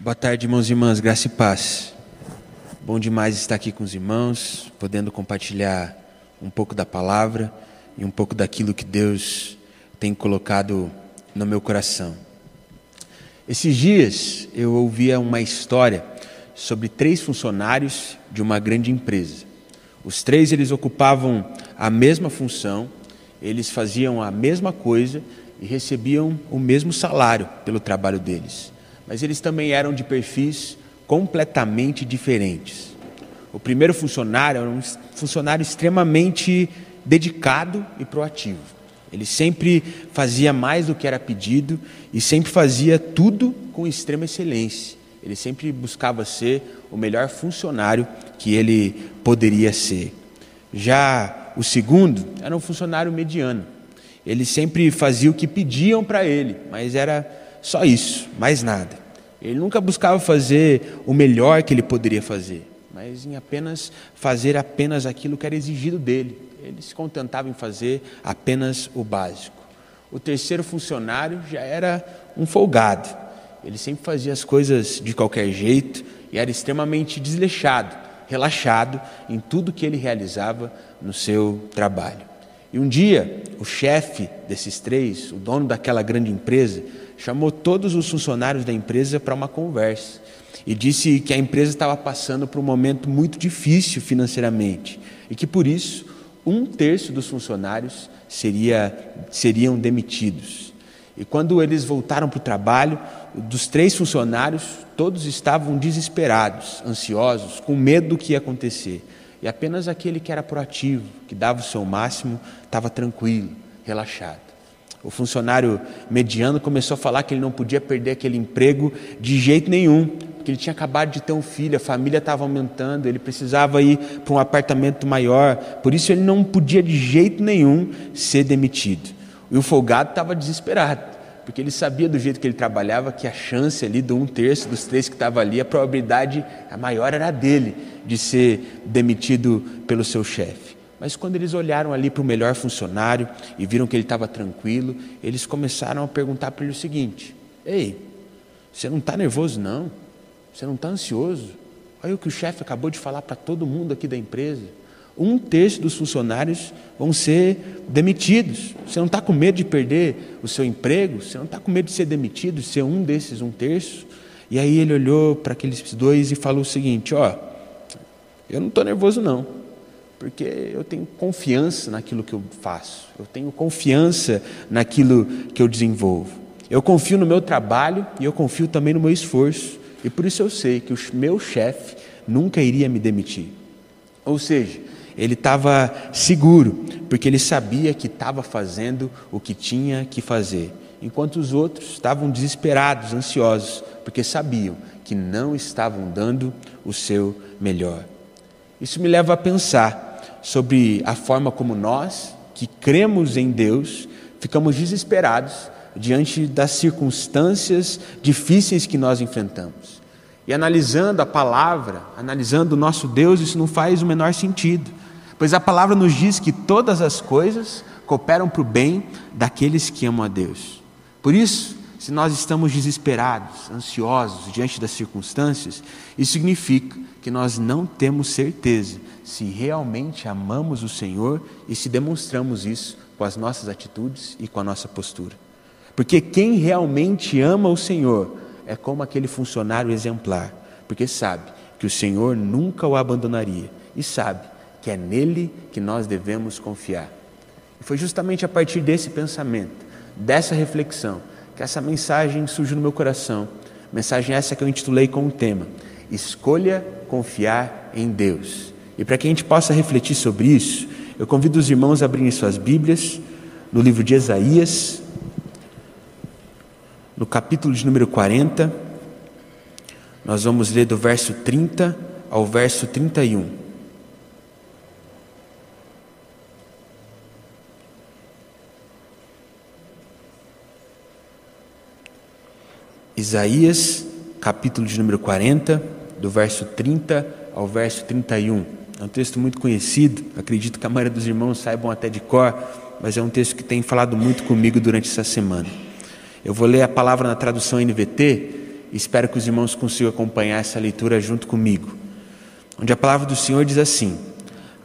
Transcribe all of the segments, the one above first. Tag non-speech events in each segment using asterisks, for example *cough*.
Boa tarde, irmãos e irmãs, graça e paz. Bom demais estar aqui com os irmãos, podendo compartilhar um pouco da palavra e um pouco daquilo que Deus tem colocado no meu coração. Esses dias eu ouvia uma história sobre três funcionários de uma grande empresa. Os três eles ocupavam a mesma função, eles faziam a mesma coisa e recebiam o mesmo salário pelo trabalho deles mas eles também eram de perfis completamente diferentes. O primeiro funcionário era um funcionário extremamente dedicado e proativo. Ele sempre fazia mais do que era pedido e sempre fazia tudo com extrema excelência. Ele sempre buscava ser o melhor funcionário que ele poderia ser. Já o segundo era um funcionário mediano. Ele sempre fazia o que pediam para ele, mas era só isso, mais nada. Ele nunca buscava fazer o melhor que ele poderia fazer, mas em apenas fazer apenas aquilo que era exigido dele. Ele se contentava em fazer apenas o básico. O terceiro funcionário já era um folgado. Ele sempre fazia as coisas de qualquer jeito e era extremamente desleixado, relaxado em tudo que ele realizava no seu trabalho. E um dia, o chefe desses três, o dono daquela grande empresa, chamou todos os funcionários da empresa para uma conversa e disse que a empresa estava passando por um momento muito difícil financeiramente e que por isso um terço dos funcionários seria, seriam demitidos. E quando eles voltaram para o trabalho, dos três funcionários, todos estavam desesperados, ansiosos, com medo do que ia acontecer. E apenas aquele que era proativo, que dava o seu máximo, estava tranquilo, relaxado. O funcionário mediano começou a falar que ele não podia perder aquele emprego de jeito nenhum, porque ele tinha acabado de ter um filho, a família estava aumentando, ele precisava ir para um apartamento maior, por isso ele não podia de jeito nenhum ser demitido. E o folgado estava desesperado, porque ele sabia do jeito que ele trabalhava que a chance ali do um terço dos três que estava ali, a probabilidade a maior era dele de ser demitido pelo seu chefe. Mas quando eles olharam ali para o melhor funcionário e viram que ele estava tranquilo, eles começaram a perguntar para ele o seguinte: Ei, você não está nervoso, não? Você não está ansioso? Olha o que o chefe acabou de falar para todo mundo aqui da empresa. Um terço dos funcionários vão ser demitidos. Você não está com medo de perder o seu emprego? Você não está com medo de ser demitido, de ser um desses um terço? E aí ele olhou para aqueles dois e falou o seguinte: Ó, eu não estou nervoso, não porque eu tenho confiança naquilo que eu faço, eu tenho confiança naquilo que eu desenvolvo. Eu confio no meu trabalho e eu confio também no meu esforço, e por isso eu sei que o meu chefe nunca iria me demitir. Ou seja, ele estava seguro, porque ele sabia que estava fazendo o que tinha que fazer, enquanto os outros estavam desesperados, ansiosos, porque sabiam que não estavam dando o seu melhor. Isso me leva a pensar sobre a forma como nós, que cremos em Deus, ficamos desesperados diante das circunstâncias difíceis que nós enfrentamos. E analisando a palavra, analisando o nosso Deus, isso não faz o menor sentido, pois a palavra nos diz que todas as coisas cooperam para o bem daqueles que amam a Deus. Por isso, se nós estamos desesperados, ansiosos diante das circunstâncias, isso significa que nós não temos certeza se realmente amamos o Senhor e se demonstramos isso com as nossas atitudes e com a nossa postura. Porque quem realmente ama o Senhor é como aquele funcionário exemplar, porque sabe que o Senhor nunca o abandonaria e sabe que é nele que nós devemos confiar. E foi justamente a partir desse pensamento, dessa reflexão, que essa mensagem surgiu no meu coração. Mensagem essa que eu intitulei com o tema: Escolha confiar em Deus. E para que a gente possa refletir sobre isso, eu convido os irmãos a abrirem suas Bíblias no livro de Isaías, no capítulo de número 40. Nós vamos ler do verso 30 ao verso 31. Isaías, capítulo de número 40, do verso 30 ao verso 31. É um texto muito conhecido, acredito que a maioria dos irmãos saibam até de cor, mas é um texto que tem falado muito comigo durante essa semana. Eu vou ler a palavra na tradução NVT e espero que os irmãos consigam acompanhar essa leitura junto comigo. Onde a palavra do Senhor diz assim: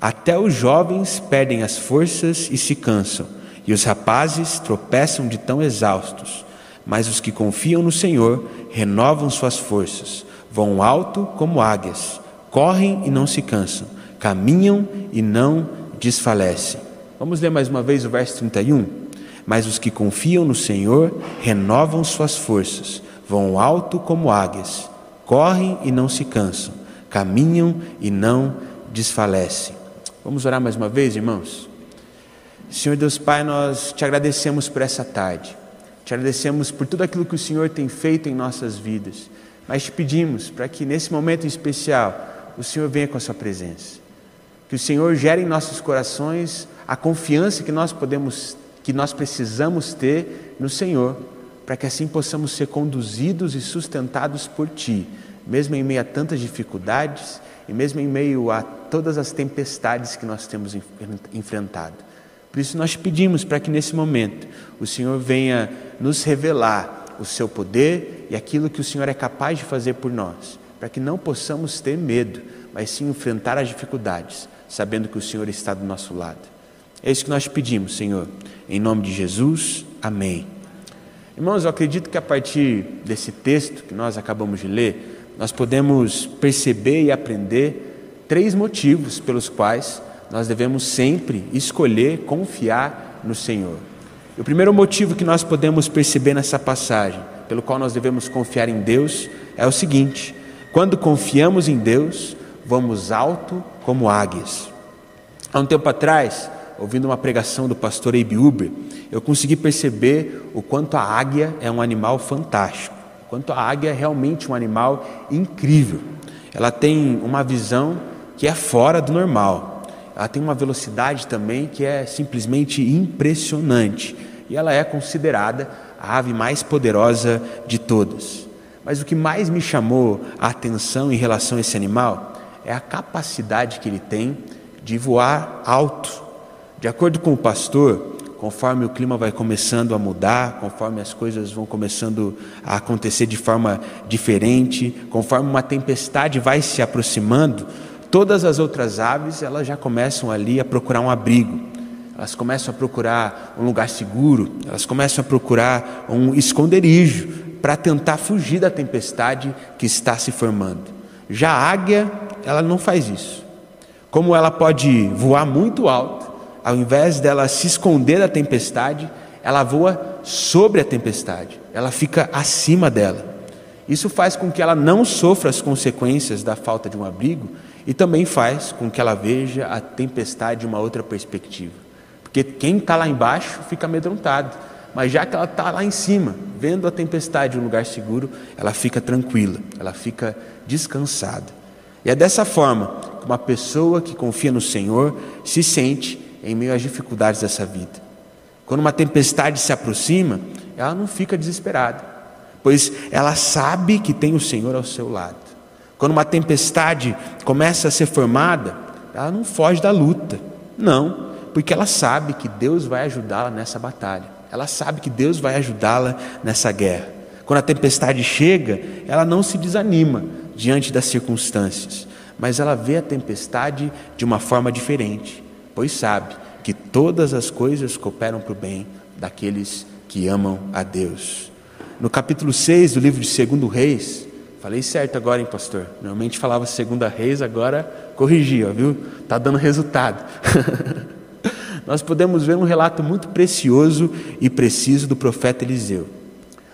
Até os jovens perdem as forças e se cansam, e os rapazes tropeçam de tão exaustos. Mas os que confiam no Senhor renovam suas forças, vão alto como águias, correm e não se cansam, caminham e não desfalecem. Vamos ler mais uma vez o verso 31? Mas os que confiam no Senhor renovam suas forças, vão alto como águias, correm e não se cansam, caminham e não desfalecem. Vamos orar mais uma vez, irmãos? Senhor Deus Pai, nós te agradecemos por essa tarde, te agradecemos por tudo aquilo que o Senhor tem feito em nossas vidas, mas te pedimos para que nesse momento especial o Senhor venha com a Sua presença, que o Senhor gere em nossos corações a confiança que nós podemos, que nós precisamos ter no Senhor para que assim possamos ser conduzidos e sustentados por Ti, mesmo em meio a tantas dificuldades e mesmo em meio a todas as tempestades que nós temos enfrentado. Por isso nós pedimos para que nesse momento o Senhor venha nos revelar o seu poder e aquilo que o Senhor é capaz de fazer por nós, para que não possamos ter medo, mas sim enfrentar as dificuldades, sabendo que o Senhor está do nosso lado. É isso que nós pedimos, Senhor. Em nome de Jesus, amém. Irmãos, eu acredito que a partir desse texto que nós acabamos de ler, nós podemos perceber e aprender três motivos pelos quais nós devemos sempre escolher confiar no Senhor. E o primeiro motivo que nós podemos perceber nessa passagem, pelo qual nós devemos confiar em Deus, é o seguinte: quando confiamos em Deus, vamos alto como águias. Há um tempo atrás, ouvindo uma pregação do pastor Abe Uber, eu consegui perceber o quanto a águia é um animal fantástico, o quanto a águia é realmente um animal incrível. Ela tem uma visão que é fora do normal. Ela tem uma velocidade também que é simplesmente impressionante. E ela é considerada a ave mais poderosa de todas. Mas o que mais me chamou a atenção em relação a esse animal é a capacidade que ele tem de voar alto de acordo com o pastor, conforme o clima vai começando a mudar, conforme as coisas vão começando a acontecer de forma diferente, conforme uma tempestade vai se aproximando, todas as outras aves elas já começam ali a procurar um abrigo. Elas começam a procurar um lugar seguro, elas começam a procurar um esconderijo para tentar fugir da tempestade que está se formando. Já a águia, ela não faz isso. Como ela pode voar muito alto, ao invés dela se esconder da tempestade, ela voa sobre a tempestade, ela fica acima dela. Isso faz com que ela não sofra as consequências da falta de um abrigo e também faz com que ela veja a tempestade de uma outra perspectiva. Porque quem está lá embaixo fica amedrontado, mas já que ela está lá em cima, vendo a tempestade em um lugar seguro, ela fica tranquila, ela fica descansada. E é dessa forma que uma pessoa que confia no Senhor se sente em meio às dificuldades dessa vida. Quando uma tempestade se aproxima, ela não fica desesperada, pois ela sabe que tem o Senhor ao seu lado. Quando uma tempestade começa a ser formada, ela não foge da luta, não, porque ela sabe que Deus vai ajudá-la nessa batalha, ela sabe que Deus vai ajudá-la nessa guerra. Quando a tempestade chega, ela não se desanima diante das circunstâncias, mas ela vê a tempestade de uma forma diferente pois sabe que todas as coisas cooperam para o bem daqueles que amam a Deus. No capítulo 6 do livro de 2 Reis, falei certo agora, hein, pastor? Normalmente falava 2 Reis, agora corrigi, ó, viu? Está dando resultado. *laughs* Nós podemos ver um relato muito precioso e preciso do profeta Eliseu.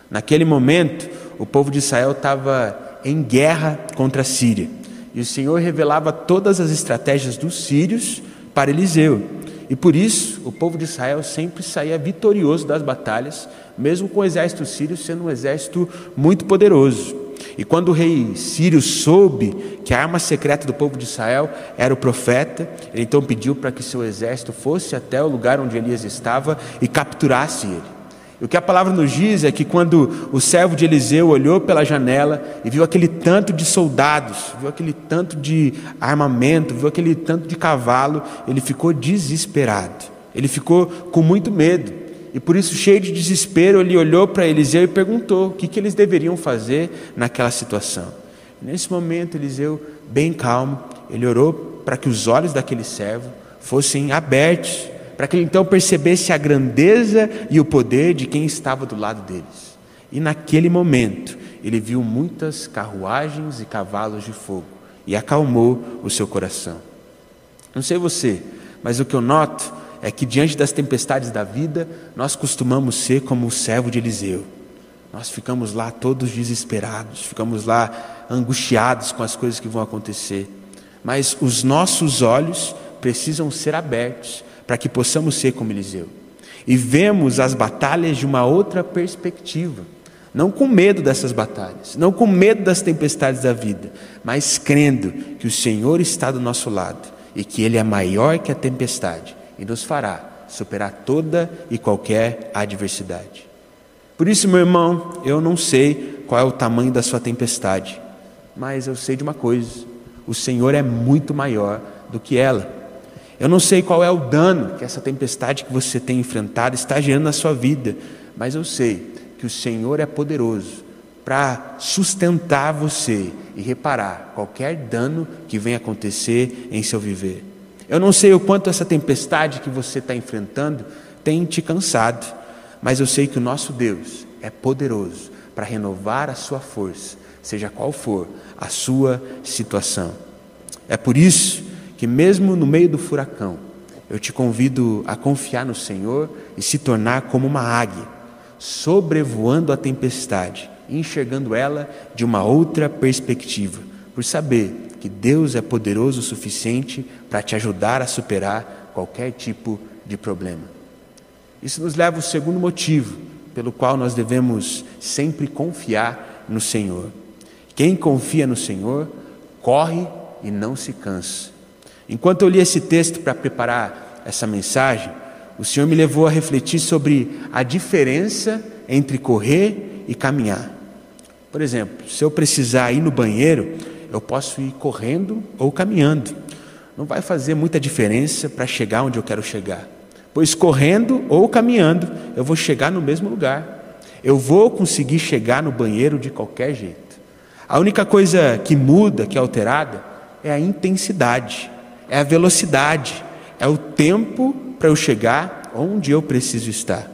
Naquele momento, o povo de Israel estava em guerra contra a Síria. E o Senhor revelava todas as estratégias dos sírios para Eliseu. E por isso o povo de Israel sempre saía vitorioso das batalhas, mesmo com o exército sírio sendo um exército muito poderoso. E quando o rei sírio soube que a arma secreta do povo de Israel era o profeta, ele então pediu para que seu exército fosse até o lugar onde Elias estava e capturasse ele. E o que a palavra nos diz é que quando o servo de Eliseu olhou pela janela e viu aquele tanto de soldados, viu aquele tanto de armamento, viu aquele tanto de cavalo, ele ficou desesperado. Ele ficou com muito medo. E por isso, cheio de desespero, ele olhou para Eliseu e perguntou o que, que eles deveriam fazer naquela situação. Nesse momento, Eliseu, bem calmo, ele orou para que os olhos daquele servo fossem abertos, para que ele então percebesse a grandeza e o poder de quem estava do lado deles. E naquele momento, ele viu muitas carruagens e cavalos de fogo e acalmou o seu coração. Não sei você, mas o que eu noto é que diante das tempestades da vida, nós costumamos ser como o servo de Eliseu. Nós ficamos lá todos desesperados, ficamos lá angustiados com as coisas que vão acontecer. Mas os nossos olhos precisam ser abertos para que possamos ser como Eliseu. E vemos as batalhas de uma outra perspectiva. Não com medo dessas batalhas, não com medo das tempestades da vida, mas crendo que o Senhor está do nosso lado e que Ele é maior que a tempestade e nos fará superar toda e qualquer adversidade. Por isso, meu irmão, eu não sei qual é o tamanho da sua tempestade, mas eu sei de uma coisa: o Senhor é muito maior do que ela. Eu não sei qual é o dano que essa tempestade que você tem enfrentado está gerando na sua vida, mas eu sei que o Senhor é poderoso para sustentar você e reparar qualquer dano que venha acontecer em seu viver. Eu não sei o quanto essa tempestade que você está enfrentando tem te cansado, mas eu sei que o nosso Deus é poderoso para renovar a sua força, seja qual for a sua situação. É por isso que, mesmo no meio do furacão, eu te convido a confiar no Senhor e se tornar como uma águia, sobrevoando a tempestade, enxergando ela de uma outra perspectiva, por saber que Deus é poderoso o suficiente para te ajudar a superar qualquer tipo de problema. Isso nos leva ao segundo motivo pelo qual nós devemos sempre confiar no Senhor. Quem confia no Senhor corre e não se cansa. Enquanto eu li esse texto para preparar essa mensagem, o Senhor me levou a refletir sobre a diferença entre correr e caminhar. Por exemplo, se eu precisar ir no banheiro, eu posso ir correndo ou caminhando. Não vai fazer muita diferença para chegar onde eu quero chegar. Pois correndo ou caminhando, eu vou chegar no mesmo lugar. Eu vou conseguir chegar no banheiro de qualquer jeito. A única coisa que muda, que é alterada, é a intensidade, é a velocidade, é o tempo para eu chegar onde eu preciso estar.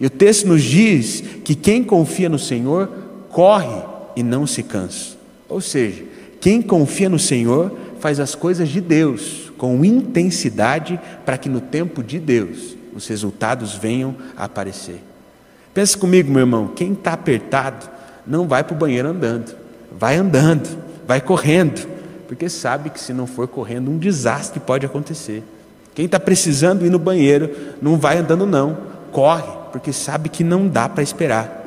E o texto nos diz que quem confia no Senhor corre e não se cansa. Ou seja, quem confia no Senhor faz as coisas de Deus com intensidade para que no tempo de Deus os resultados venham a aparecer. Pensa comigo, meu irmão, quem está apertado não vai para o banheiro andando, vai andando, vai correndo, porque sabe que se não for correndo, um desastre pode acontecer. Quem está precisando ir no banheiro não vai andando, não, corre, porque sabe que não dá para esperar.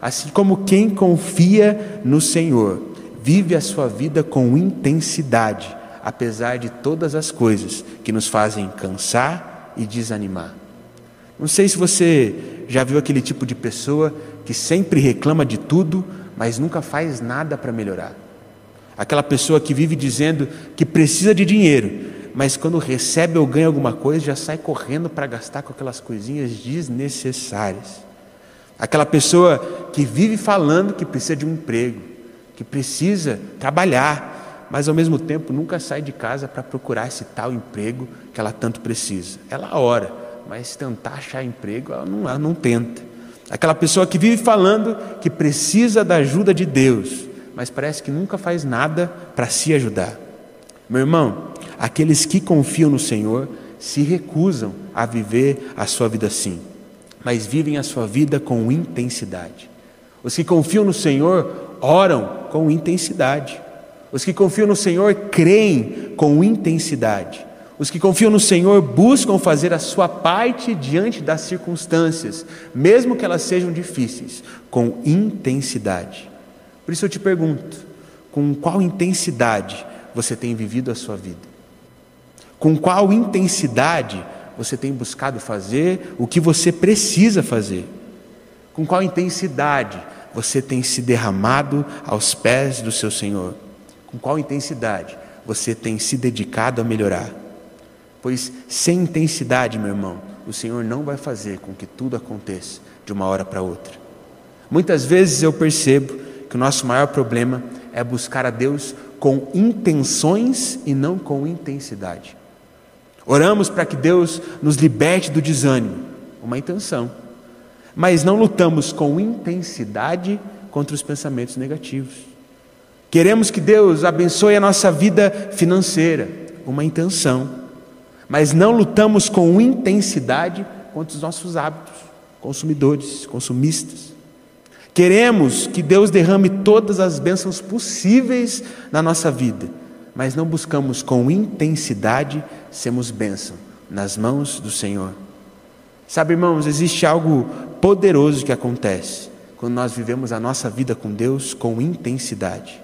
Assim como quem confia no Senhor vive a sua vida com intensidade, apesar de todas as coisas que nos fazem cansar e desanimar. Não sei se você já viu aquele tipo de pessoa que sempre reclama de tudo, mas nunca faz nada para melhorar. Aquela pessoa que vive dizendo que precisa de dinheiro, mas quando recebe ou ganha alguma coisa já sai correndo para gastar com aquelas coisinhas desnecessárias. Aquela pessoa que vive falando que precisa de um emprego, que precisa trabalhar, mas ao mesmo tempo nunca sai de casa para procurar esse tal emprego que ela tanto precisa. Ela ora, mas tentar achar emprego, ela não, ela não tenta. Aquela pessoa que vive falando que precisa da ajuda de Deus, mas parece que nunca faz nada para se ajudar. Meu irmão, aqueles que confiam no Senhor se recusam a viver a sua vida assim, mas vivem a sua vida com intensidade. Os que confiam no Senhor oram com intensidade. Os que confiam no Senhor creem com intensidade. Os que confiam no Senhor buscam fazer a sua parte diante das circunstâncias, mesmo que elas sejam difíceis, com intensidade. Por isso eu te pergunto: com qual intensidade você tem vivido a sua vida? Com qual intensidade você tem buscado fazer o que você precisa fazer? Com qual intensidade você tem se derramado aos pés do seu Senhor? Com qual intensidade você tem se dedicado a melhorar? Pois sem intensidade, meu irmão, o Senhor não vai fazer com que tudo aconteça de uma hora para outra. Muitas vezes eu percebo que o nosso maior problema é buscar a Deus com intenções e não com intensidade. Oramos para que Deus nos liberte do desânimo, uma intenção, mas não lutamos com intensidade contra os pensamentos negativos. Queremos que Deus abençoe a nossa vida financeira, uma intenção, mas não lutamos com intensidade contra os nossos hábitos, consumidores, consumistas. Queremos que Deus derrame todas as bênçãos possíveis na nossa vida, mas não buscamos com intensidade sermos bênção nas mãos do Senhor. Sabe, irmãos, existe algo poderoso que acontece quando nós vivemos a nossa vida com Deus com intensidade.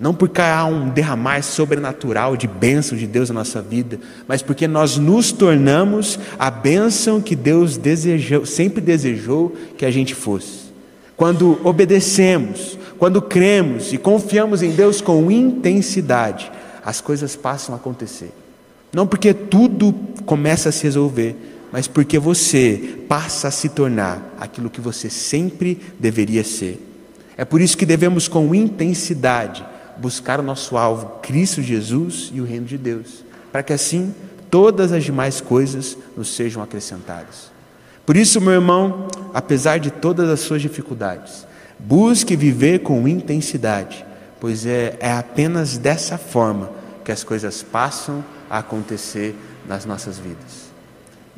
Não porque há um derramar sobrenatural de bênção de Deus na nossa vida, mas porque nós nos tornamos a bênção que Deus desejou, sempre desejou que a gente fosse. Quando obedecemos, quando cremos e confiamos em Deus com intensidade, as coisas passam a acontecer. Não porque tudo começa a se resolver, mas porque você passa a se tornar aquilo que você sempre deveria ser. É por isso que devemos, com intensidade, buscar o nosso alvo, Cristo Jesus e o reino de Deus, para que assim todas as demais coisas nos sejam acrescentadas. Por isso, meu irmão, apesar de todas as suas dificuldades, busque viver com intensidade, pois é, é apenas dessa forma que as coisas passam a acontecer nas nossas vidas.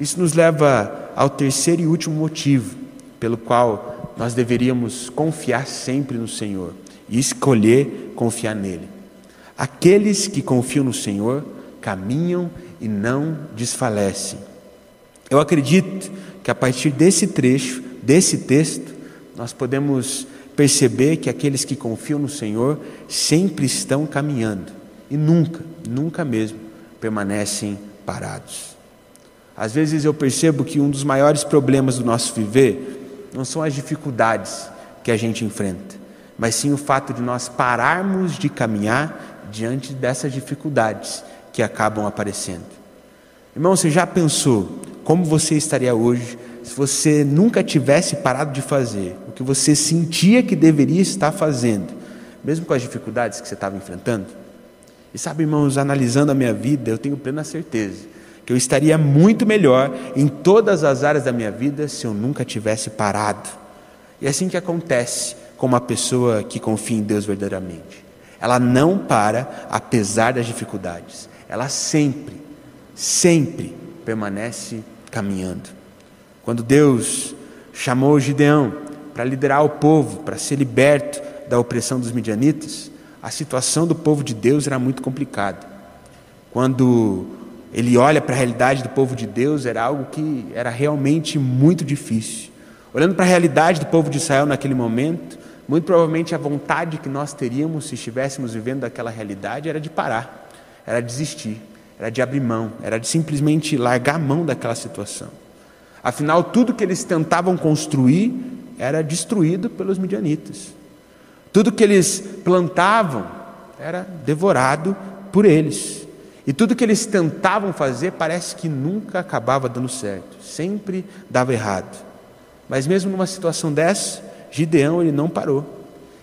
Isso nos leva ao terceiro e último motivo pelo qual nós deveríamos confiar sempre no Senhor e escolher confiar nele. Aqueles que confiam no Senhor caminham e não desfalecem. Eu acredito que a partir desse trecho, desse texto, nós podemos perceber que aqueles que confiam no Senhor sempre estão caminhando e nunca, nunca mesmo permanecem parados. Às vezes eu percebo que um dos maiores problemas do nosso viver não são as dificuldades que a gente enfrenta, mas sim o fato de nós pararmos de caminhar diante dessas dificuldades que acabam aparecendo. Irmão, você já pensou como você estaria hoje se você nunca tivesse parado de fazer o que você sentia que deveria estar fazendo, mesmo com as dificuldades que você estava enfrentando? E sabe, irmãos, analisando a minha vida, eu tenho plena certeza que eu estaria muito melhor em todas as áreas da minha vida se eu nunca tivesse parado. E é assim que acontece com uma pessoa que confia em Deus verdadeiramente. Ela não para apesar das dificuldades. Ela sempre, sempre permanece caminhando. Quando Deus chamou Gideão para liderar o povo, para ser liberto da opressão dos midianitas, a situação do povo de Deus era muito complicada. Quando ele olha para a realidade do povo de Deus, era algo que era realmente muito difícil. Olhando para a realidade do povo de Israel naquele momento, muito provavelmente a vontade que nós teríamos se estivéssemos vivendo aquela realidade era de parar, era desistir era de abrir mão, era de simplesmente largar a mão daquela situação. Afinal, tudo que eles tentavam construir era destruído pelos midianitas. Tudo que eles plantavam era devorado por eles. E tudo que eles tentavam fazer parece que nunca acabava dando certo, sempre dava errado. Mas mesmo numa situação dessa, Gideão ele não parou.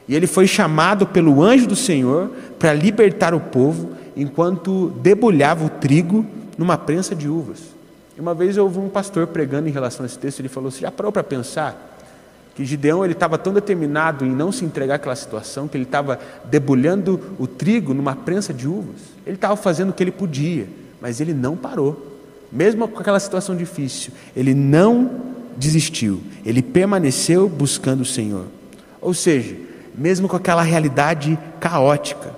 E ele foi chamado pelo anjo do Senhor para libertar o povo enquanto debulhava o trigo numa prensa de uvas. E uma vez eu ouvi um pastor pregando em relação a esse texto, ele falou: Você já parou para pensar que Gideão ele estava tão determinado em não se entregar àquela situação que ele estava debulhando o trigo numa prensa de uvas? Ele estava fazendo o que ele podia, mas ele não parou. Mesmo com aquela situação difícil, ele não desistiu, ele permaneceu buscando o Senhor. Ou seja, mesmo com aquela realidade caótica,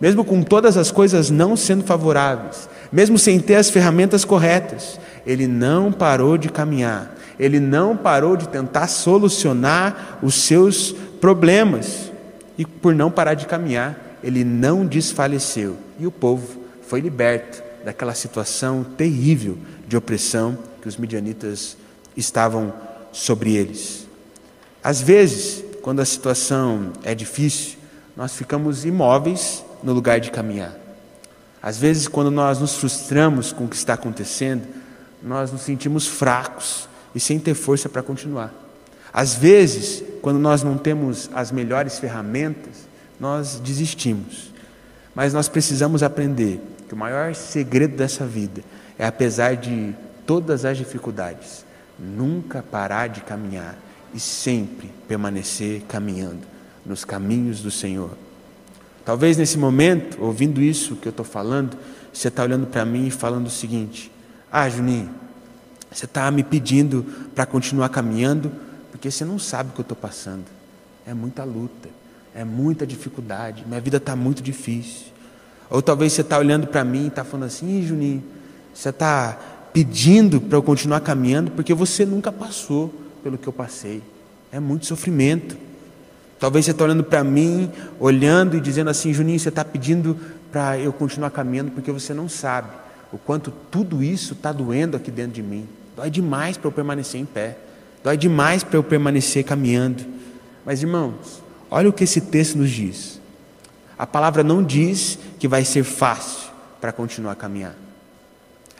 mesmo com todas as coisas não sendo favoráveis, mesmo sem ter as ferramentas corretas, ele não parou de caminhar, ele não parou de tentar solucionar os seus problemas, e por não parar de caminhar, ele não desfaleceu, e o povo foi liberto daquela situação terrível de opressão que os midianitas estavam sobre eles. Às vezes, quando a situação é difícil, nós ficamos imóveis no lugar de caminhar. Às vezes, quando nós nos frustramos com o que está acontecendo, nós nos sentimos fracos e sem ter força para continuar. Às vezes, quando nós não temos as melhores ferramentas, nós desistimos. Mas nós precisamos aprender que o maior segredo dessa vida é, apesar de todas as dificuldades, nunca parar de caminhar e sempre permanecer caminhando nos caminhos do Senhor. Talvez nesse momento, ouvindo isso que eu estou falando, você está olhando para mim e falando o seguinte: Ah, Juninho, você está me pedindo para continuar caminhando porque você não sabe o que eu estou passando. É muita luta, é muita dificuldade, minha vida está muito difícil. Ou talvez você está olhando para mim e está falando assim: Juninho, você está pedindo para eu continuar caminhando porque você nunca passou pelo que eu passei. É muito sofrimento. Talvez você está olhando para mim, olhando e dizendo assim: Juninho, você está pedindo para eu continuar caminhando porque você não sabe o quanto tudo isso está doendo aqui dentro de mim. Dói demais para eu permanecer em pé. Dói demais para eu permanecer caminhando. Mas irmãos, olha o que esse texto nos diz. A palavra não diz que vai ser fácil para continuar a caminhar.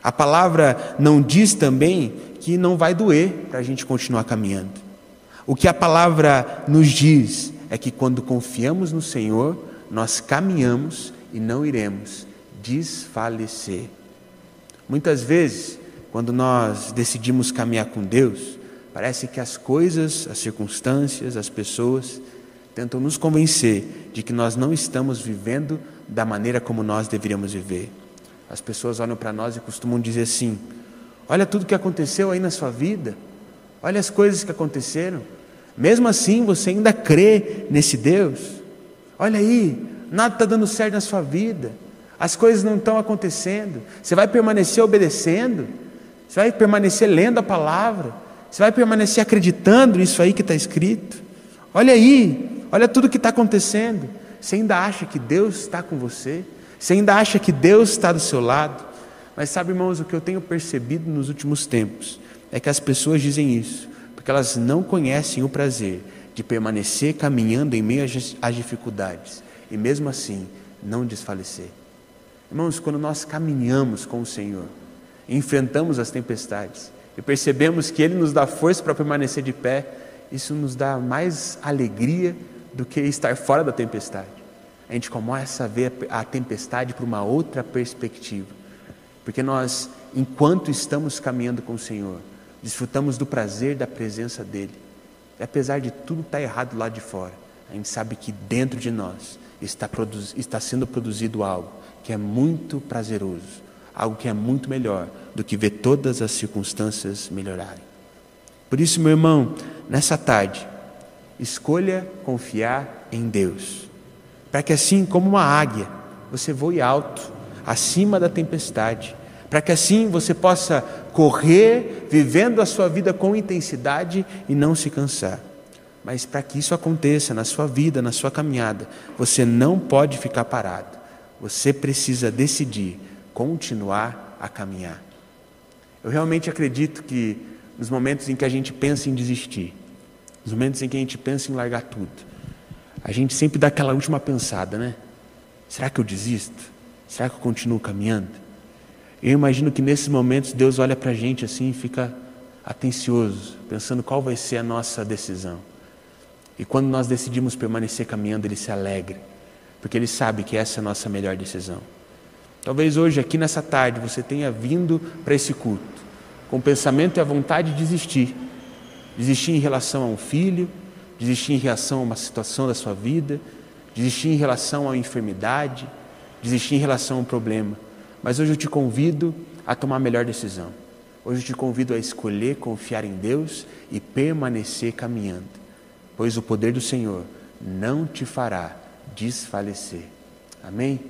A palavra não diz também que não vai doer para a gente continuar caminhando. O que a palavra nos diz é que quando confiamos no Senhor, nós caminhamos e não iremos desfalecer. Muitas vezes, quando nós decidimos caminhar com Deus, parece que as coisas, as circunstâncias, as pessoas tentam nos convencer de que nós não estamos vivendo da maneira como nós deveríamos viver. As pessoas olham para nós e costumam dizer assim: Olha tudo que aconteceu aí na sua vida, olha as coisas que aconteceram. Mesmo assim, você ainda crê nesse Deus? Olha aí, nada está dando certo na sua vida, as coisas não estão acontecendo. Você vai permanecer obedecendo, você vai permanecer lendo a palavra, você vai permanecer acreditando nisso aí que está escrito. Olha aí, olha tudo que está acontecendo. Você ainda acha que Deus está com você? Você ainda acha que Deus está do seu lado? Mas sabe, irmãos, o que eu tenho percebido nos últimos tempos é que as pessoas dizem isso porque elas não conhecem o prazer de permanecer caminhando em meio às dificuldades e mesmo assim não desfalecer. Irmãos, quando nós caminhamos com o Senhor, enfrentamos as tempestades e percebemos que Ele nos dá força para permanecer de pé, isso nos dá mais alegria do que estar fora da tempestade a gente começa a ver a tempestade por uma outra perspectiva. Porque nós, enquanto estamos caminhando com o Senhor, desfrutamos do prazer da presença dEle. E apesar de tudo estar errado lá de fora, a gente sabe que dentro de nós está, está sendo produzido algo que é muito prazeroso, algo que é muito melhor do que ver todas as circunstâncias melhorarem. Por isso, meu irmão, nessa tarde, escolha confiar em Deus para que assim como uma águia, você voe alto, acima da tempestade, para que assim você possa correr vivendo a sua vida com intensidade e não se cansar. Mas para que isso aconteça na sua vida, na sua caminhada, você não pode ficar parado. Você precisa decidir continuar a caminhar. Eu realmente acredito que nos momentos em que a gente pensa em desistir, nos momentos em que a gente pensa em largar tudo, a gente sempre dá aquela última pensada, né? Será que eu desisto? Será que eu continuo caminhando? Eu imagino que nesses momentos Deus olha para a gente assim e fica atencioso, pensando qual vai ser a nossa decisão. E quando nós decidimos permanecer caminhando, Ele se alegra, porque Ele sabe que essa é a nossa melhor decisão. Talvez hoje, aqui nessa tarde, você tenha vindo para esse culto com o pensamento e a vontade de desistir. Desistir em relação a um filho, desistir em relação a uma situação da sua vida, desistir em relação a uma enfermidade, desistir em relação a um problema. Mas hoje eu te convido a tomar a melhor decisão. Hoje eu te convido a escolher confiar em Deus e permanecer caminhando, pois o poder do Senhor não te fará desfalecer. Amém?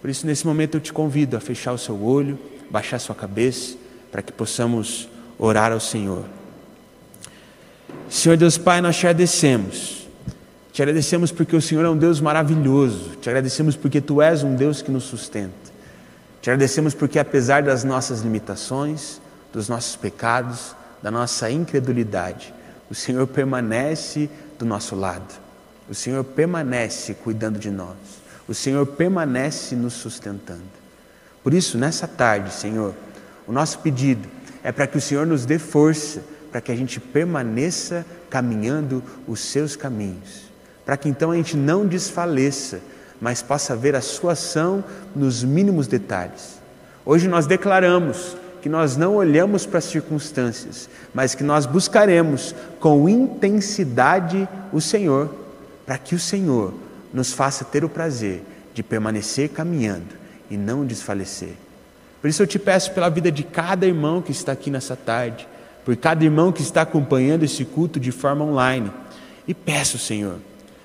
Por isso, nesse momento, eu te convido a fechar o seu olho, baixar sua cabeça, para que possamos orar ao Senhor. Senhor Deus Pai, nós te agradecemos. Te agradecemos porque o Senhor é um Deus maravilhoso. Te agradecemos porque Tu és um Deus que nos sustenta. Te agradecemos porque, apesar das nossas limitações, dos nossos pecados, da nossa incredulidade, o Senhor permanece do nosso lado. O Senhor permanece cuidando de nós. O Senhor permanece nos sustentando. Por isso, nessa tarde, Senhor, O nosso pedido é para que o Senhor nos dê força, para que a gente permaneça caminhando os seus caminhos, para que então a gente não desfaleça, mas possa ver a sua ação nos mínimos detalhes. Hoje nós declaramos que nós não olhamos para as circunstâncias, mas que nós buscaremos com intensidade o Senhor, para que o Senhor nos faça ter o prazer de permanecer caminhando e não desfalecer. Por isso eu te peço pela vida de cada irmão que está aqui nessa tarde, por cada irmão que está acompanhando esse culto de forma online, e peço, Senhor,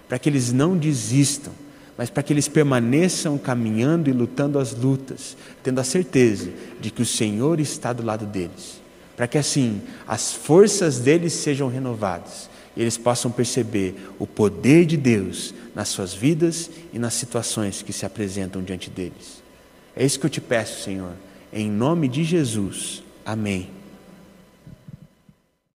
para que eles não desistam, mas para que eles permaneçam caminhando e lutando as lutas, tendo a certeza de que o Senhor está do lado deles, para que assim as forças deles sejam renovadas e eles possam perceber o poder de Deus nas suas vidas e nas situações que se apresentam diante deles. É isso que eu te peço, Senhor, em nome de Jesus. Amém.